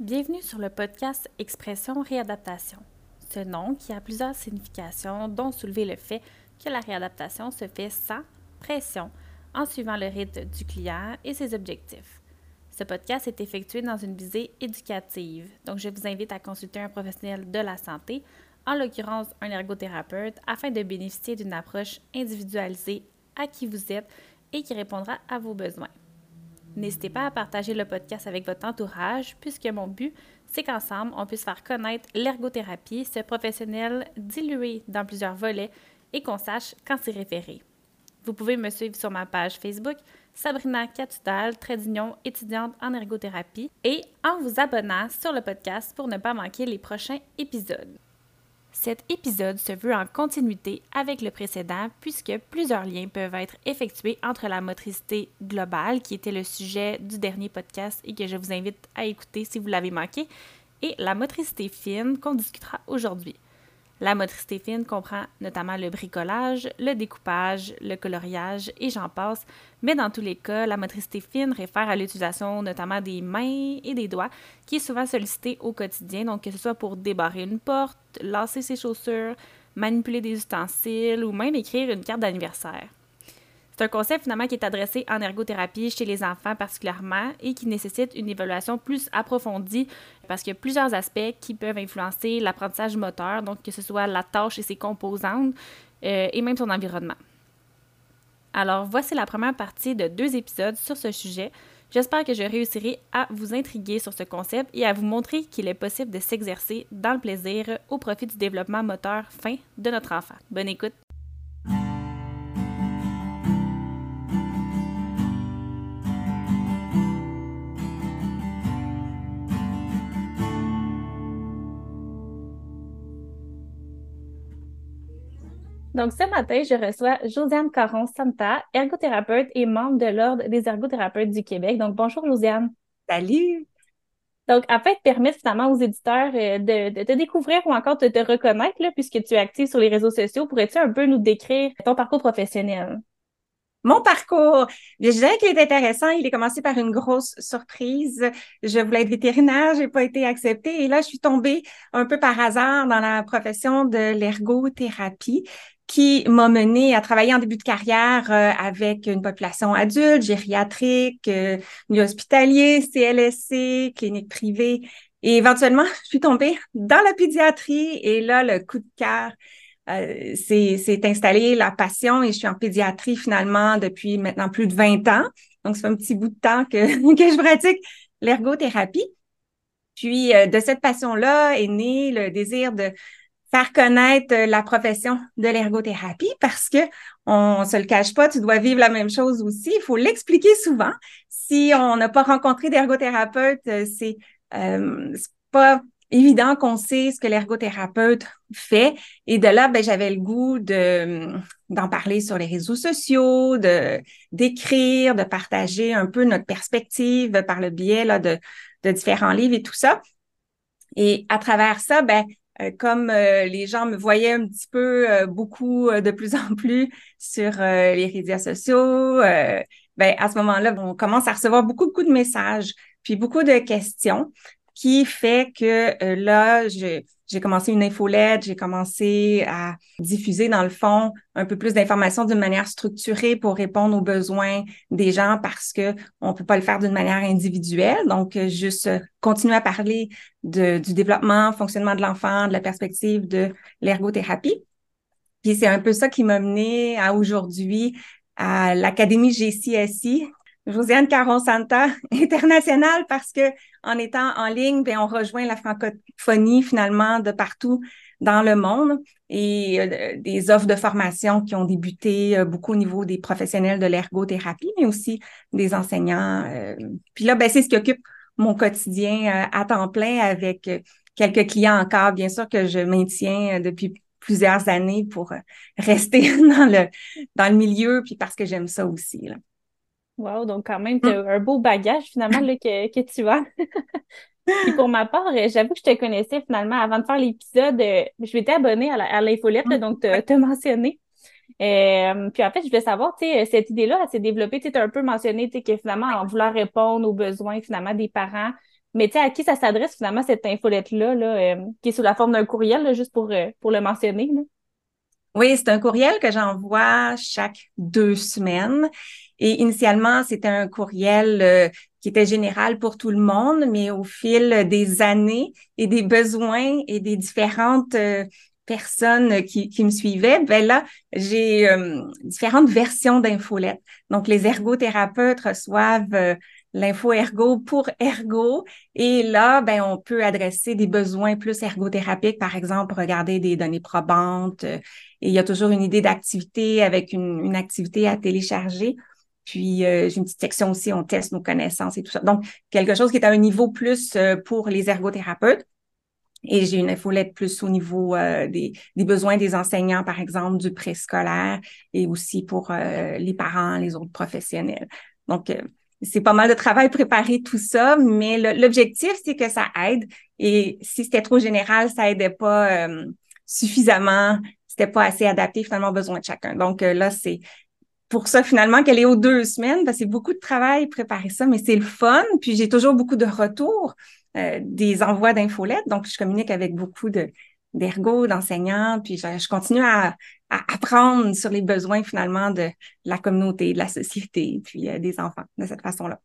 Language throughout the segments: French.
Bienvenue sur le podcast Expression Réadaptation. Ce nom qui a plusieurs significations, dont soulever le fait que la réadaptation se fait sans pression, en suivant le rythme du client et ses objectifs. Ce podcast est effectué dans une visée éducative, donc je vous invite à consulter un professionnel de la santé, en l'occurrence un ergothérapeute, afin de bénéficier d'une approche individualisée à qui vous êtes et qui répondra à vos besoins. N'hésitez pas à partager le podcast avec votre entourage, puisque mon but, c'est qu'ensemble, on puisse faire connaître l'ergothérapie, ce professionnel dilué dans plusieurs volets, et qu'on sache quand s'y référer. Vous pouvez me suivre sur ma page Facebook, Sabrina Catudal, trait étudiante en ergothérapie, et en vous abonnant sur le podcast pour ne pas manquer les prochains épisodes. Cet épisode se veut en continuité avec le précédent puisque plusieurs liens peuvent être effectués entre la motricité globale, qui était le sujet du dernier podcast et que je vous invite à écouter si vous l'avez manqué, et la motricité fine qu'on discutera aujourd'hui. La motricité fine comprend notamment le bricolage, le découpage, le coloriage et j'en passe, mais dans tous les cas, la motricité fine réfère à l'utilisation notamment des mains et des doigts qui est souvent sollicitée au quotidien, donc que ce soit pour débarrer une porte, lasser ses chaussures, manipuler des ustensiles ou même écrire une carte d'anniversaire. C'est un concept finalement qui est adressé en ergothérapie chez les enfants particulièrement et qui nécessite une évaluation plus approfondie parce qu'il y a plusieurs aspects qui peuvent influencer l'apprentissage moteur, donc que ce soit la tâche et ses composantes euh, et même son environnement. Alors voici la première partie de deux épisodes sur ce sujet. J'espère que je réussirai à vous intriguer sur ce concept et à vous montrer qu'il est possible de s'exercer dans le plaisir au profit du développement moteur fin de notre enfant. Bonne écoute! Donc, ce matin, je reçois Josiane Caron-Santa, ergothérapeute et membre de l'Ordre des ergothérapeutes du Québec. Donc, bonjour, Josiane. Salut! Donc, afin de permettre finalement aux éditeurs euh, de, te découvrir ou encore de te reconnaître, puisque tu es active sur les réseaux sociaux, pourrais-tu un peu nous décrire ton parcours professionnel? Mon parcours, je dirais qu'il est intéressant. Il est commencé par une grosse surprise. Je voulais être vétérinaire, j'ai pas été acceptée. Et là, je suis tombée un peu par hasard dans la profession de l'ergothérapie qui m'a mené à travailler en début de carrière euh, avec une population adulte, gériatrique, euh, milieu hospitalier, CLSC, clinique privée. Et éventuellement, je suis tombée dans la pédiatrie et là, le coup de cœur euh, s'est installé, la passion, et je suis en pédiatrie finalement depuis maintenant plus de 20 ans. Donc, ça fait un petit bout de temps que, que je pratique l'ergothérapie. Puis, euh, de cette passion-là est né le désir de faire connaître euh, la profession de l'ergothérapie parce que on se le cache pas, tu dois vivre la même chose aussi. Il faut l'expliquer souvent. Si on n'a pas rencontré d'ergothérapeute, c'est euh, pas évident qu'on sait ce que l'ergothérapeute fait. Et de là, ben, j'avais le goût de d'en parler sur les réseaux sociaux, de d'écrire, de partager un peu notre perspective par le biais là, de, de différents livres et tout ça. Et à travers ça, ben, euh, comme euh, les gens me voyaient un petit peu euh, beaucoup de plus en plus sur les réseaux sociaux, ben, à ce moment-là, on commence à recevoir beaucoup, beaucoup de messages, puis beaucoup de questions qui fait que là, je, j'ai commencé une infolette, j'ai commencé à diffuser dans le fond un peu plus d'informations d'une manière structurée pour répondre aux besoins des gens parce que on peut pas le faire d'une manière individuelle. Donc, euh, juste euh, continuer à parler de, du développement, fonctionnement de l'enfant, de la perspective de l'ergothérapie. Puis c'est un peu ça qui m'a mené à aujourd'hui à l'Académie GCSI, Josiane Caron-Santa internationale parce que en étant en ligne, bien, on rejoint la francophonie finalement de partout dans le monde et euh, des offres de formation qui ont débuté euh, beaucoup au niveau des professionnels de l'ergothérapie, mais aussi des enseignants. Euh. Puis là, ben, c'est ce qui occupe mon quotidien à temps plein avec quelques clients encore, bien sûr, que je maintiens depuis plusieurs années pour rester dans le, dans le milieu, puis parce que j'aime ça aussi. Là. Wow, donc quand même, tu as un beau bagage finalement là, que, que tu as. Puis pour ma part, euh, j'avoue que je te connaissais finalement avant de faire l'épisode. Euh, je m'étais abonnée à l'infolette, donc tu as mentionné. Euh, puis en fait, je voulais savoir, tu sais, cette idée-là, elle s'est développée, tu as un peu mentionné, tu sais, que finalement, en voulant répondre aux besoins finalement des parents, Mais tu sais, à qui ça s'adresse finalement cette infolette-là, là, qui est sous la forme d'un courriel, juste pour, pour le mentionner? Oui, c'est un courriel que j'envoie chaque deux semaines. Et initialement, c'était un courriel euh, qui était général pour tout le monde, mais au fil des années et des besoins et des différentes euh, personnes qui, qui, me suivaient, ben là, j'ai euh, différentes versions d'infolettes. Donc, les ergothérapeutes reçoivent l'info ergo pour ergo. Et là, ben, on peut adresser des besoins plus ergothérapiques, par exemple, regarder des données probantes. et il y a toujours une idée d'activité avec une, une activité à télécharger. Puis, euh, j'ai une petite section aussi, on teste nos connaissances et tout ça. Donc, quelque chose qui est à un niveau plus euh, pour les ergothérapeutes. Et j'ai une infolette plus au niveau euh, des, des, besoins des enseignants, par exemple, du préscolaire et aussi pour les parents, les autres professionnels. Donc, c'est pas mal de travail préparer tout ça, mais l'objectif, c'est que ça aide. Et si c'était trop général, ça aidait pas suffisamment, c'était pas assez adapté finalement aux besoins de chacun. Donc là, c'est pour ça finalement qu'elle est aux deux semaines, parce que c'est beaucoup de travail préparer ça, mais c'est le fun. Puis j'ai toujours beaucoup de retours, euh, des envois d'infolettes, donc je communique avec beaucoup de d'ergo, d'enseignants, puis je, continue à, apprendre sur les besoins finalement de la communauté, de la société, puis euh, des enfants de cette façon-là.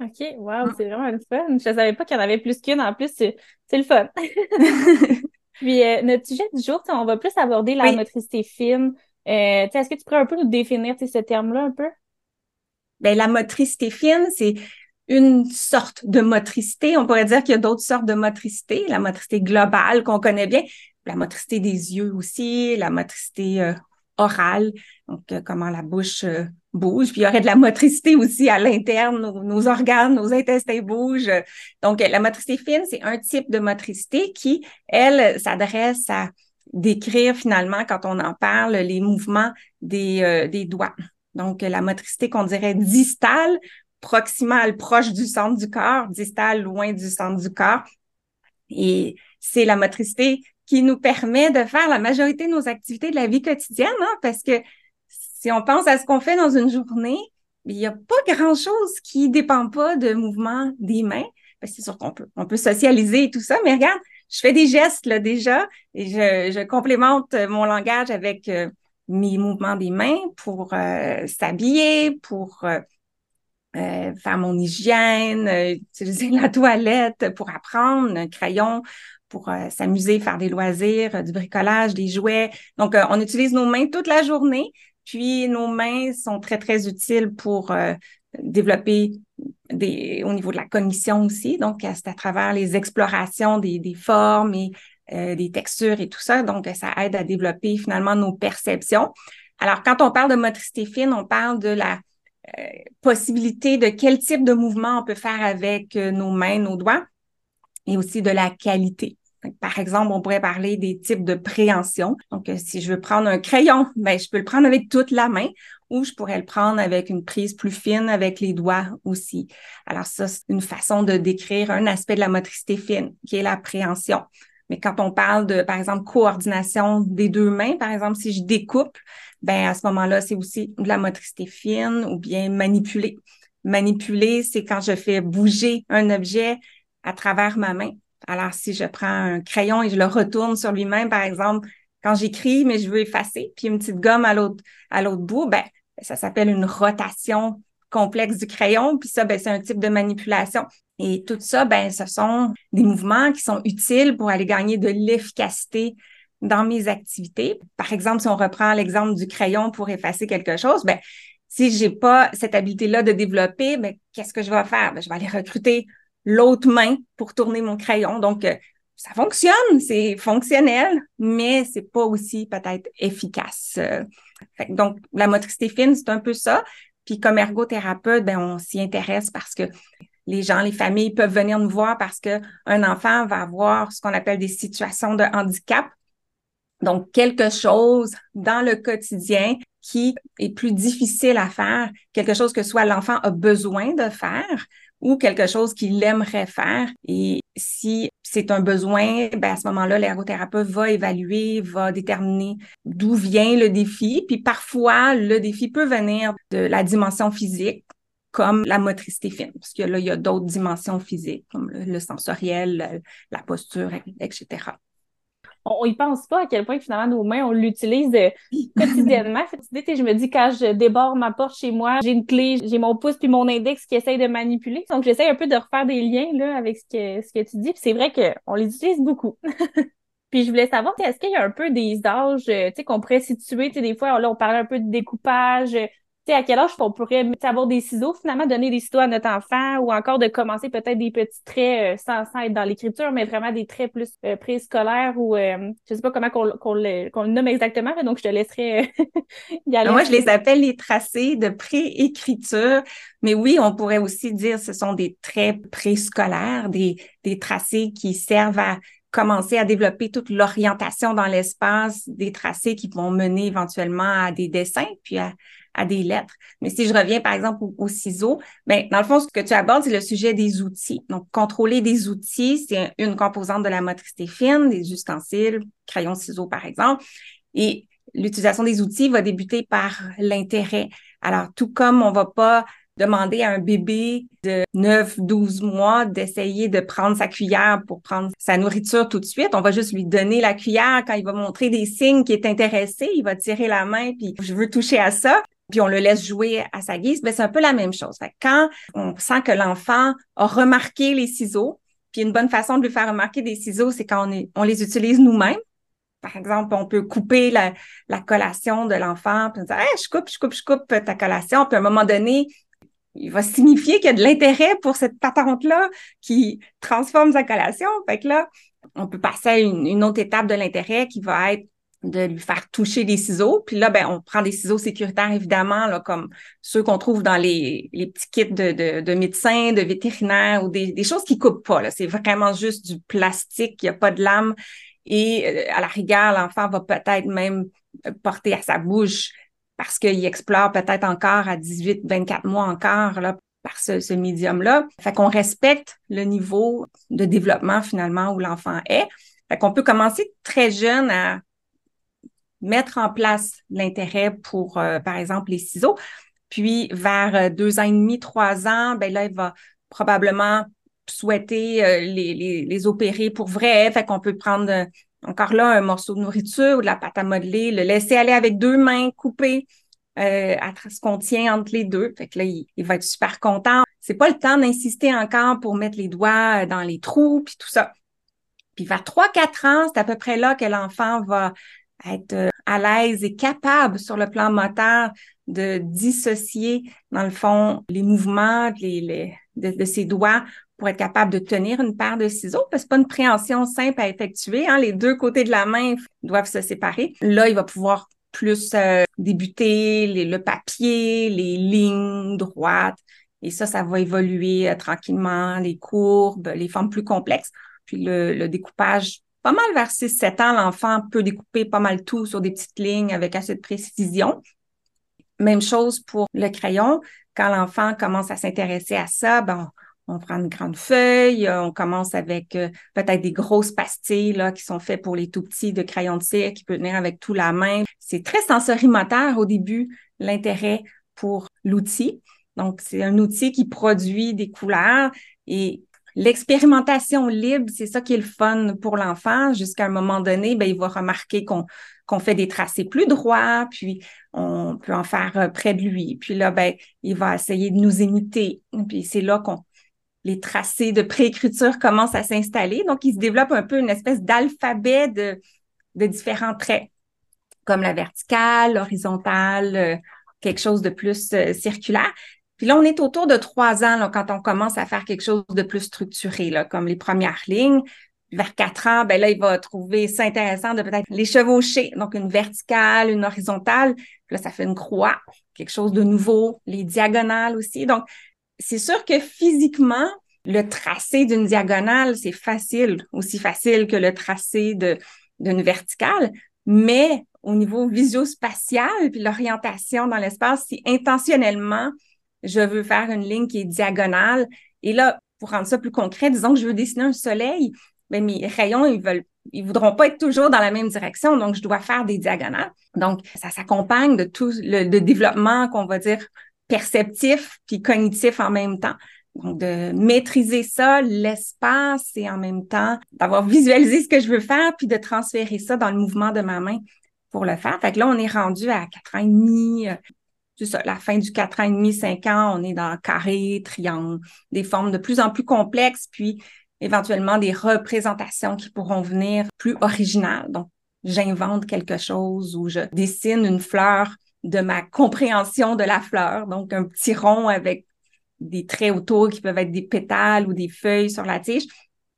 OK, wow, mm. c'est vraiment le fun. Je ne savais pas qu'il y en avait plus qu'une. En plus, c'est le fun. puis euh, notre sujet du jour, on va plus aborder la motricité fine, euh, est-ce que tu pourrais un peu nous définir ce terme-là un peu? Bien, la motricité fine, c'est une sorte de motricité. On pourrait dire qu'il y a d'autres sortes de motricité. La motricité globale qu'on connaît bien, la motricité des yeux aussi, la motricité euh, orale, donc euh, comment la bouche bouge. Puis il y aurait de la motricité aussi à l'interne, nos, organes, nos intestins bougent. Donc la motricité fine, c'est un type de motricité qui, elle, s'adresse à décrire finalement, quand on en parle, les mouvements des, euh, des doigts. Donc, la motricité qu'on dirait distale, proximale, proche du centre du corps, distale, loin du centre du corps. Et c'est la motricité qui nous permet de faire la majorité de nos activités de la vie quotidienne, hein, parce que si on pense à ce qu'on fait dans une journée, il n'y a pas grand-chose qui ne dépend pas de mouvements des mains. C'est sûr qu'on peut, on peut socialiser et tout ça, mais regarde, je fais des gestes là déjà et je, je complémente mon langage avec euh, mes mouvements des mains pour euh, s'habiller, pour euh, faire mon hygiène, utiliser la toilette, pour apprendre un crayon, pour s'amuser, faire des loisirs, du bricolage, des jouets. Donc, on utilise nos mains toute la journée. Puis, nos mains sont très, très utiles pour développer au niveau de la cognition aussi. Donc, c'est à travers les explorations des, des formes et euh, des textures et tout ça. Donc, ça aide à développer finalement nos perceptions. Alors, quand on parle de motricité fine, on parle de la euh, possibilité de quel type de mouvement on peut faire avec euh, nos mains, nos doigts, et aussi de la qualité. par exemple, on pourrait parler des types de préhension. Donc, si je veux prendre un crayon, ben, je peux le prendre avec toute la main ou je pourrais le prendre avec une prise plus fine avec les doigts aussi. Alors ça, c'est une façon de décrire un aspect de la motricité fine, qui est l'appréhension. Mais quand on parle de, par exemple, coordination des deux mains, par exemple, si je découpe, ben à ce moment-là, c'est aussi de la motricité fine ou bien manipuler. Manipuler, c'est quand je fais bouger un objet à travers ma main. Alors, si je prends un crayon et je le retourne sur lui-même, par exemple, quand j'écris, mais je veux effacer, puis une petite gomme à l'autre, à l'autre bout, ben, ça s'appelle une rotation complexe du crayon. Puis ça, ben, c'est un type de manipulation. Et tout ça, ben, ce sont des mouvements qui sont utiles pour aller gagner de l'efficacité dans mes activités. Par exemple, si on reprend l'exemple du crayon pour effacer quelque chose, ben, si j'ai pas cette habileté-là de développer, ben, qu'est-ce que je vais faire? Ben, je vais aller recruter l'autre main pour tourner mon crayon. Donc, euh, ça fonctionne, c'est fonctionnel, mais c'est pas aussi peut-être efficace. Donc, la motricité fine, c'est un peu ça. Puis comme ergothérapeute, ben, on s'y intéresse parce que les gens, les familles peuvent venir nous voir parce qu'un enfant va avoir ce qu'on appelle des situations de handicap. Donc, quelque chose dans le quotidien qui est plus difficile à faire, quelque chose que soit l'enfant a besoin de faire ou quelque chose qu'il aimerait faire. Et si c'est un besoin, ben à ce moment-là, l'ergothérapeute va évaluer, va déterminer d'où vient le défi. Puis parfois, le défi peut venir de la dimension physique. comme la motricité fine, parce que là, il y a d'autres dimensions physiques, comme le, sensoriel, la posture, etc. On y pense pas à quel point finalement nos mains, on l'utilise euh, quotidiennement. je me dis quand je déborde ma porte chez moi, j'ai une clé, j'ai mon pouce puis mon index qui essaye de manipuler. Donc j'essaie un peu de refaire des liens là, avec ce que, ce que tu dis. c'est vrai qu'on les utilise beaucoup. Puis je voulais savoir, est-ce qu'il y a un peu des âges euh, qu'on pourrait situer? Des fois, là, on parlait un peu de découpage, sais, à quel âge on pourrait avoir des ciseaux, finalement, donner des ciseaux à notre enfant ou encore de commencer peut-être des petits traits euh, sans, être dans l'écriture, mais vraiment des traits plus euh, préscolaires ou euh, je sais pas comment qu'on le, nomme exactement, donc je te laisserai y aller. Moi, je les appelle les tracés de préécriture, mais oui, on pourrait aussi dire ce sont des traits préscolaires, des, des tracés qui servent à commencer à développer toute l'orientation dans l'espace, des tracés qui vont mener éventuellement à des dessins, puis à, à des lettres. Mais si je reviens, par exemple, aux, ciseaux, ben, dans le fond, ce que tu abordes, c'est le sujet des outils. Donc, contrôler des outils, c'est une composante de la motricité fine, des ustensiles, crayons, ciseaux, par exemple. Et l'utilisation des outils va débuter par l'intérêt. Alors, tout comme on va pas demander à un bébé de 9, 12 mois d'essayer de prendre sa cuillère pour prendre sa nourriture tout de suite. On va juste lui donner la cuillère quand il va montrer des signes qu'il est intéressé. Il va tirer la main puis je veux toucher à ça puis on le laisse jouer à sa guise, ben c'est un peu la même chose. quand on sent que l'enfant a remarqué les ciseaux, puis une bonne façon de lui faire remarquer des ciseaux, c'est quand on, les utilise nous-mêmes. Par exemple, on peut couper la, collation de l'enfant, puis dire je coupe, je coupe, je coupe ta collation. Puis à un moment donné, il va signifier qu'il y a de l'intérêt pour cette patente-là qui transforme sa collation. Fait que là, on peut passer à une autre étape de l'intérêt qui va être de lui faire toucher des ciseaux. Puis là, ben, on prend des ciseaux sécuritaires, évidemment, là, comme ceux qu'on trouve dans les, les petits kits de, de, de, médecins, de vétérinaires ou des, des choses qui coupent pas. C'est vraiment juste du plastique, il n'y a pas de lame. Et euh, à la rigueur, l'enfant va peut-être même porter à sa bouche parce qu'il explore peut-être encore à 18, 24 mois encore là, par ce, ce médium-là. Fait qu'on respecte le niveau de développement finalement où l'enfant est. Fait qu'on peut commencer très jeune à mettre en place l'intérêt pour, euh, par exemple, les ciseaux. Puis vers euh, deux ans et demi, trois ans, ben là, il va probablement souhaiter euh, les, les, opérer pour vrai. Fait qu'on peut prendre encore là un morceau de nourriture ou de la pâte à modeler, le laisser aller avec deux mains coupées à ce qu'on tient entre les deux. Fait que là, il, va être super content. C'est pas le temps d'insister encore pour mettre les doigts dans les trous puis tout ça. Puis vers trois, quatre ans, c'est à peu près là que l'enfant va être euh, à l'aise et capable sur le plan moteur de dissocier, dans le fond, les mouvements de, ses doigts pour être capable de tenir une paire de ciseaux, parce que c'est pas une préhension simple à effectuer. Hein. Les deux côtés de la main doivent se séparer. Là, il va pouvoir plus euh, débuter le papier, les lignes droites. Et ça, ça va évoluer euh, tranquillement, les courbes, les formes plus complexes. Puis le, le découpage pas mal vers 6-7 ans, l'enfant peut découper pas mal tout sur des petites lignes avec assez de précision. Même chose pour le crayon. Quand l'enfant commence à s'intéresser à ça, ben, on, prend une grande feuille, on commence avec euh, peut-être des grosses pastilles là, qui sont faites pour les tout petits de crayon de cire qui peut venir avec tout la main. C'est très sensorimoteur au début, l'intérêt pour l'outil. Donc, c'est un outil qui produit des couleurs et L'expérimentation libre, c'est ça qui est le fun pour l'enfant. Jusqu'à un moment donné, ben, il va remarquer qu'on qu'on fait des tracés plus droits, puis on peut en faire euh, près de lui. Puis là, ben, il va essayer de nous imiter. Puis c'est là qu'on les tracés de préécriture commencent à s'installer. Donc, il se développe un peu une espèce d'alphabet de, de différents traits, comme la verticale, l'horizontale, euh, quelque chose de plus euh, circulaire. Puis là, on est autour de trois ans là, quand on commence à faire quelque chose de plus structuré, là, comme les premières lignes. Vers quatre ans, ben là, il va trouver ça intéressant de peut-être les chevaucher. Donc, une verticale, une horizontale. Puis là, ça fait une croix, quelque chose de nouveau. Les diagonales aussi. Donc, c'est sûr que physiquement, le tracé d'une diagonale, c'est facile, aussi facile que le tracé d'une verticale. Mais au niveau visio-spatial, puis l'orientation dans l'espace, si intentionnellement, je veux faire une ligne qui est diagonale. Et là, pour rendre ça plus concret, disons que je veux dessiner un soleil, mais mes rayons, ils veulent ils voudront pas être toujours dans la même direction, donc je dois faire des diagonales. Donc, ça s'accompagne de tout le, développement qu'on va dire perceptif puis cognitif en même temps. Donc, de maîtriser ça, l'espace et en même temps d'avoir visualisé ce que je veux faire puis de transférer ça dans le mouvement de ma main pour le faire. Fait que là, on est rendu à quatre ans et demi. C'est ça, la fin du quatre ans et demi, cinq ans, on est dans carré, triangle, des formes de plus en plus complexes, puis éventuellement des représentations qui pourront venir plus originales. Donc, j'invente quelque chose ou je dessine une fleur de ma compréhension de la fleur. Donc, un petit rond avec des traits autour qui peuvent être des pétales ou des feuilles sur la tige.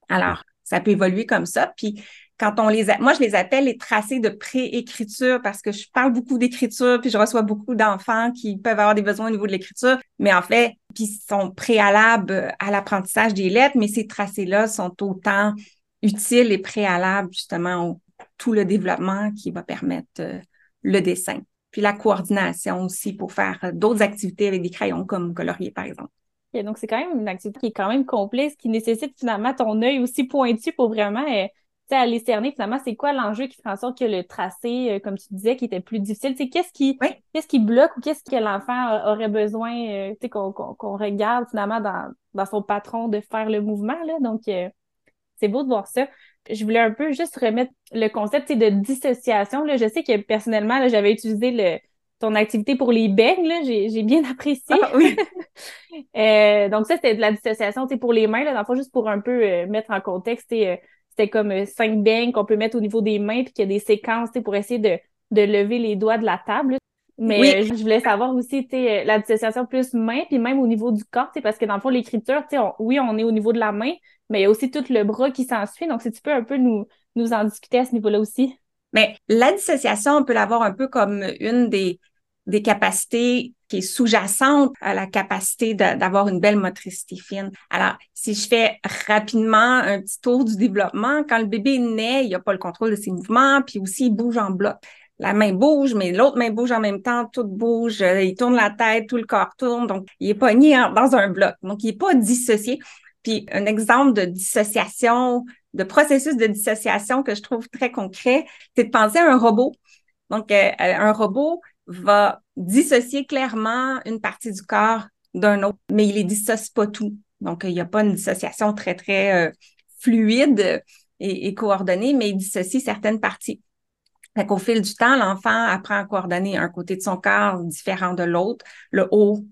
Alors, ça peut évoluer comme ça. Puis, quand on les a, moi, je les appelle les tracés de préécriture parce que je parle beaucoup d'écriture, puis je reçois beaucoup d'enfants qui peuvent avoir des besoins au niveau de l'écriture, mais en fait, puis sont préalables à l'apprentissage des lettres, mais ces tracés-là sont autant utiles et préalables justement au tout le développement qui va permettre euh, le dessin. Puis la coordination aussi pour faire euh, d'autres activités avec des crayons comme colorier, par exemple. donc, c'est quand même une activité qui est quand même complexe, qui nécessite finalement ton œil aussi pointu pour vraiment euh, aller cerner finalement c'est quoi l'enjeu qui fait en sorte que le tracé, euh, comme tu disais, qui était plus difficile? Qu'est-ce qui, qu'est-ce qui bloque ou qu'est-ce que l'enfant aurait besoin euh, qu'on, qu'on, regarde finalement dans, dans son patron de faire le mouvement. Là? Donc, c'est beau de voir ça je voulais un peu juste remettre le concept de dissociation. Là. Je sais que personnellement, j'avais utilisé le, ton activité pour les beignes. J'ai bien apprécié. Ah, oui. euh, donc, ça, c'était de la dissociation pour les mains. Là, dans le fond, juste pour un peu euh, mettre en contexte, euh, c'était comme euh, cinq beignes qu'on peut mettre au niveau des mains, puis qu'il y a des séquences pour essayer de, de lever les doigts de la table. Mais je voulais savoir aussi, tu la dissociation plus main, puis même au niveau du corps, parce que dans le fond, l'écriture, oui, on est au niveau de la main, mais il y a aussi tout le bras qui s'ensuit. Donc, si tu peux un peu nous, nous en discuter à ce niveau-là aussi. Mais la dissociation, on peut l'avoir un peu comme une des, des capacités qui est sous-jacente à la capacité d'avoir une belle motricité fine. Alors, si je fais rapidement un petit tour du développement, quand le bébé naît, il n'a pas le contrôle de ses mouvements, puis aussi il bouge en bloc. La main bouge, mais l'autre main bouge en même temps, tout bouge, il tourne la tête, tout le corps tourne, donc il est pogné dans un bloc. Donc, il n'est pas dissocié. Puis un exemple de dissociation, de processus de dissociation que je trouve très concret, c'est de penser à un robot. Donc, euh, un robot va dissocier clairement une partie du corps d'un autre, mais il les dissocie pas tout. Donc, il n'y a pas une dissociation très, très euh, fluide et, coordonnée, mais il dissocie certaines parties. Fait qu'au fil du temps, l'enfant apprend à coordonner un côté de son corps différent de l'autre, le haut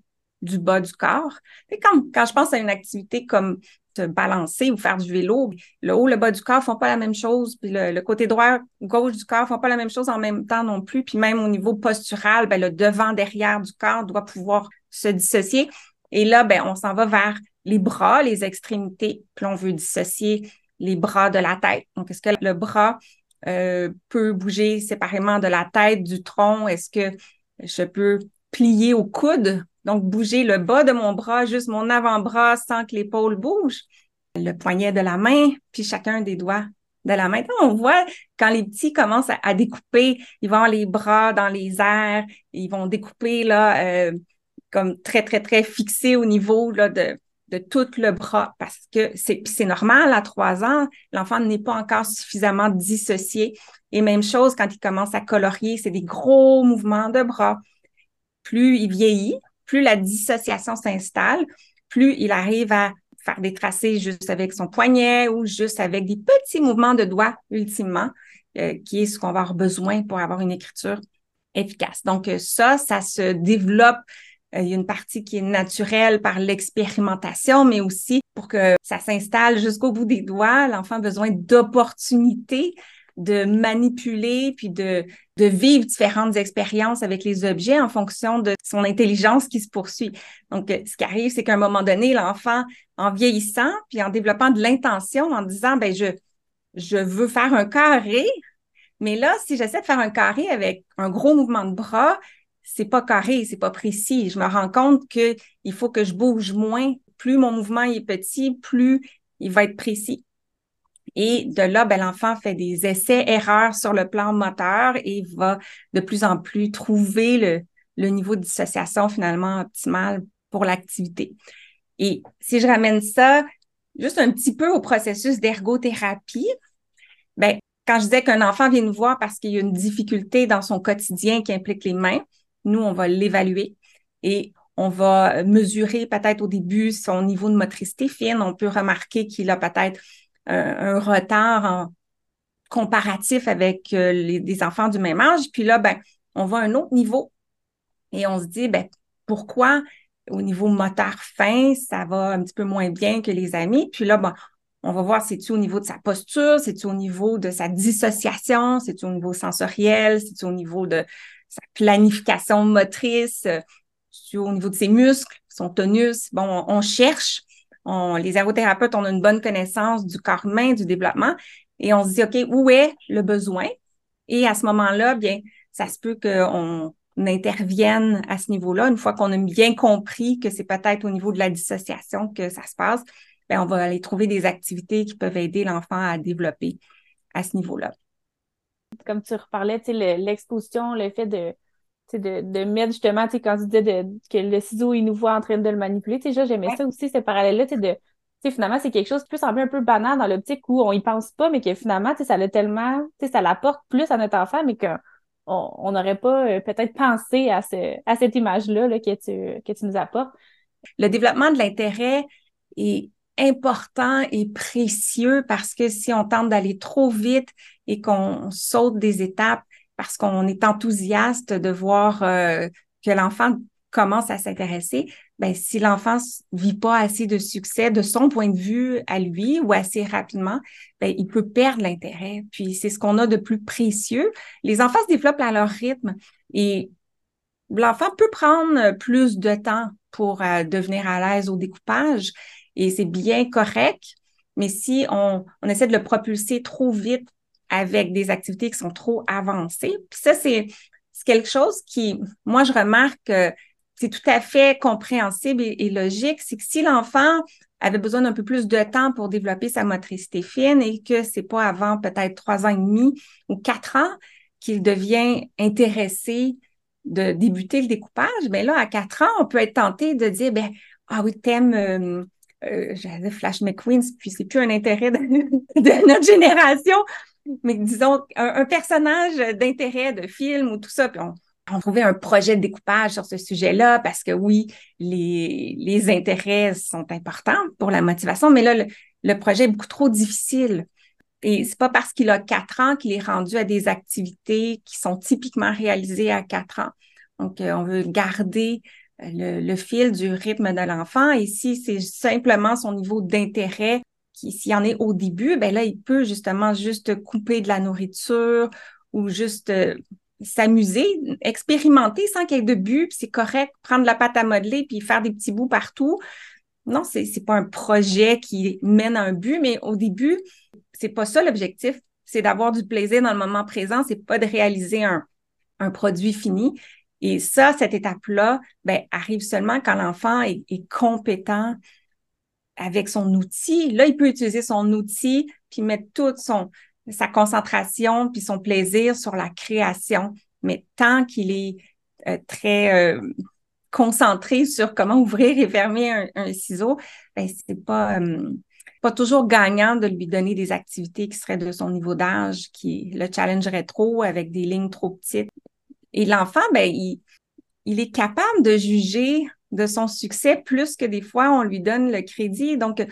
du bas du corps. Et quand, quand je pense à une activité comme te balancer ou faire du vélo, le haut, le bas du corps font pas la même chose, puis le, côté droit, gauche du corps font pas la même chose en même temps non plus, puis même au niveau postural, ben, le devant, derrière du corps doit pouvoir se dissocier. Et là, ben, on s'en va vers les bras, les extrémités, puis on veut dissocier les bras de la tête. Donc, est-ce que le bras euh, peut bouger séparément de la tête, du tronc? Est-ce que je peux plier au coude? Donc, bouger le bas de mon bras, juste mon avant-bras sans que l'épaule bouge. Le poignet de la main, puis chacun des doigts de la main. on voit quand les petits commencent à, découper, ils vont les bras dans les airs, ils vont découper là euh, comme très, très, très fixé au niveau là, de, de tout le bras parce que c'est, c'est normal à trois ans, l'enfant n'est pas encore suffisamment dissocié. Et même chose quand il commence à colorier, c'est des gros mouvements de bras. Plus il vieillit, plus la dissociation s'installe, plus il arrive à faire des tracés juste avec son poignet ou juste avec des petits mouvements de doigts, ultimement, euh, qui est ce qu'on va avoir besoin pour avoir une écriture efficace. Donc, euh, ça, ça se développe. Euh, il y a une partie qui est naturelle par l'expérimentation, mais aussi pour que ça s'installe jusqu'au bout des doigts, l'enfant a besoin d'opportunités de manipuler puis de, vivre différentes expériences avec les objets en fonction de son intelligence qui se poursuit. Donc, euh, ce qui arrive, c'est qu'à un moment donné, l'enfant, en vieillissant puis en développant de l'intention, en disant, ben je, je veux faire un carré, mais là, si j'essaie de faire un carré avec un gros mouvement de bras, c'est pas carré, c'est pas précis. Je me rends compte que il faut que je bouge moins. Plus mon mouvement est petit, plus il va être précis. Et de là, ben, l'enfant fait des essais-erreurs sur le plan moteur et va de plus en plus trouver le, niveau de dissociation finalement optimal pour l'activité. Et si je ramène ça juste un petit peu au processus d'ergothérapie, ben, quand je disais qu'un enfant vient nous voir parce qu'il y a une difficulté dans son quotidien qui implique les mains, nous, on va l'évaluer et on va mesurer peut-être au début son niveau de motricité fine. On peut remarquer qu'il a peut-être un retard comparatif avec euh, des enfants du même âge. Puis là, ben, on va à un autre niveau et on se dit, ben, pourquoi au niveau moteur fin, ça va un petit peu moins bien que les amis? Puis là, ben, on va voir, c'est-tu au niveau de sa posture, c'est-tu au niveau de sa dissociation, c'est-tu au niveau sensoriel, c'est-tu au niveau de sa planification motrice, c'est-tu au niveau de ses muscles, son tonus? Bon, on, cherche. On, les ergothérapeutes, on a une bonne connaissance du corps humain, du développement, et on se dit, OK, où est le besoin? Et à ce moment-là, bien, ça se peut qu'on intervienne à ce niveau-là. Une fois qu'on a bien compris que c'est peut-être au niveau de la dissociation que ça se passe, bien, on va aller trouver des activités qui peuvent aider l'enfant à développer à ce niveau-là. Comme tu reparlais, l'exposition, le fait de, de, de mettre justement, quand tu disais que le ciseau, il nous voit en train de le manipuler, j'aimais ça aussi, ce parallèle-là, de finalement, c'est quelque chose qui peut sembler un peu banal dans l'optique où on y pense pas, mais que finalement, ça l'a tellement, ça l'apporte plus à notre enfant, mais qu'on on n'aurait pas euh, peut-être pensé à, ce, à cette image-là là, que, tu, que tu nous apportes. Le développement de l'intérêt est important et précieux parce que si on tente d'aller trop vite et qu'on saute des étapes parce qu'on est enthousiaste de voir euh, que l'enfant commence à s'intéresser, ben, si l'enfant vit pas assez de succès de son point de vue à lui ou assez rapidement, ben, il peut perdre l'intérêt. Puis c'est ce qu'on a de plus précieux. Les enfants se développent à leur rythme et l'enfant peut prendre plus de temps pour euh, devenir à l'aise au découpage et c'est bien correct. Mais si on, on essaie de le propulser trop vite avec des activités qui sont trop avancées, puis ça, c'est quelque chose qui, moi, je remarque que c'est tout à fait compréhensible et, logique, c'est que si l'enfant avait besoin d'un peu plus de temps pour développer sa motricité fine et que c'est pas avant peut-être trois ans et demi ou quatre ans qu'il devient intéressé de débuter le découpage, ben là, à quatre ans, on peut être tenté de dire, ben, ah oui, thème, euh, euh, Flash McQueen, puis c'est plus un intérêt de, notre génération, mais disons, un, personnage d'intérêt de film ou tout ça, puis on, on trouvait un projet de découpage sur ce sujet-là parce que oui, les, les intérêts sont importants pour la motivation, mais là, le, projet est beaucoup trop difficile. Et c'est pas parce qu'il a quatre ans qu'il est rendu à des activités qui sont typiquement réalisées à quatre ans. Donc, euh, on veut garder euh, le, le, fil du rythme de l'enfant. Et si c'est simplement son niveau d'intérêt, s'il y en est au début, ben là, il peut justement juste couper de la nourriture ou juste euh, s'amuser, expérimenter sans qu'il y ait de but, c'est correct, prendre la pâte à modeler puis faire des petits bouts partout. Non, c'est n'est pas un projet qui mène à un but, mais au début, c'est pas ça l'objectif. C'est d'avoir du plaisir dans le moment présent, c'est pas de réaliser un, un produit fini. Et ça, cette étape-là, ben, arrive seulement quand l'enfant est, compétent avec son outil. Là, il peut utiliser son outil puis mettre tout son, sa concentration puis son plaisir sur la création. Mais tant qu'il est euh, très euh, concentré sur comment ouvrir et fermer un, ciseau, ben c'est pas euh, pas toujours gagnant de lui donner des activités qui seraient de son niveau d'âge, qui le challengerait trop avec des lignes trop petites. Et l'enfant, ben il, il est capable de juger de son succès plus que des fois on lui donne le crédit. Donc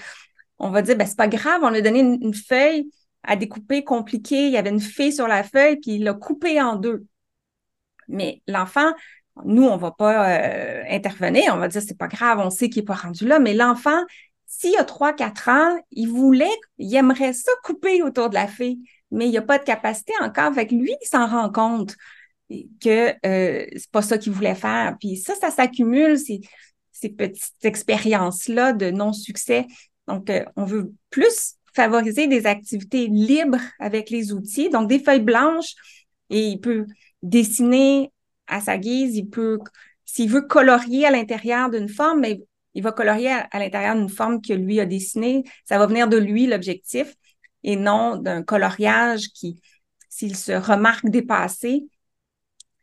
on va dire ben c'est pas grave, on lui a donné une feuille à découper compliqué. Il y avait une fée sur la feuille, puis il l'a coupé en deux. Mais l'enfant, nous, on va pas euh, intervenir, on va dire c'est pas grave, on sait qu'il n'est pas rendu là, mais l'enfant, s'il a 3-4 ans, il voulait, il aimerait ça couper autour de la fée, mais il n'y a pas de capacité encore. Avec lui, il s'en rend compte que euh, c'est pas ça qu'il voulait faire. Puis ça, ça s'accumule, ces, ces petites expériences-là de non-succès. Donc, euh, on veut plus favoriser des activités libres avec les outils, donc des feuilles blanches, et il peut dessiner à sa guise, il peut, s'il veut colorier à l'intérieur d'une forme, mais il va colorier à, l'intérieur d'une forme que lui a dessinée. Ça va venir de lui l'objectif et non d'un coloriage qui, s'il se remarque dépassé,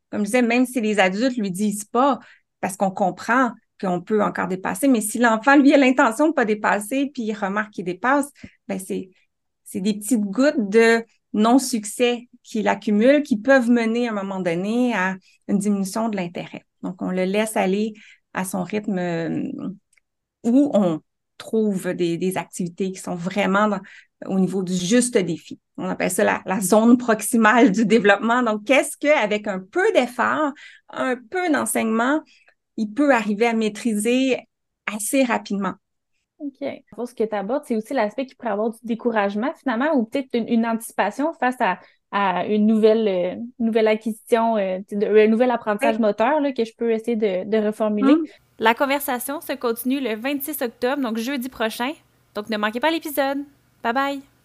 comme je disais, même si les adultes lui disent pas, parce qu'on comprend qu'on peut encore dépasser. Mais si l'enfant, lui, a l'intention de pas dépasser, puis il remarque qu'il dépasse, ben c'est, c'est des petites gouttes de non-succès qu'il accumule qui peuvent mener à un moment donné à une diminution de l'intérêt. Donc, on le laisse aller à son rythme euh, où on trouve des, activités qui sont vraiment au niveau du juste défi. On appelle ça la, la zone proximale du développement. Donc, qu'est-ce qu'avec un peu d'effort, un peu d'enseignement, il peut arriver à maîtriser assez rapidement? OK. Pour ce que tu abordes, c'est aussi l'aspect qui pourrait avoir du découragement finalement ou peut-être une, anticipation face à, une nouvelle, euh, nouvelle acquisition, euh, un nouvel apprentissage moteur là, que je peux essayer de, reformuler. Hum. La conversation se continue le 26 octobre, donc jeudi prochain. Donc ne manquez pas l'épisode. Bye bye!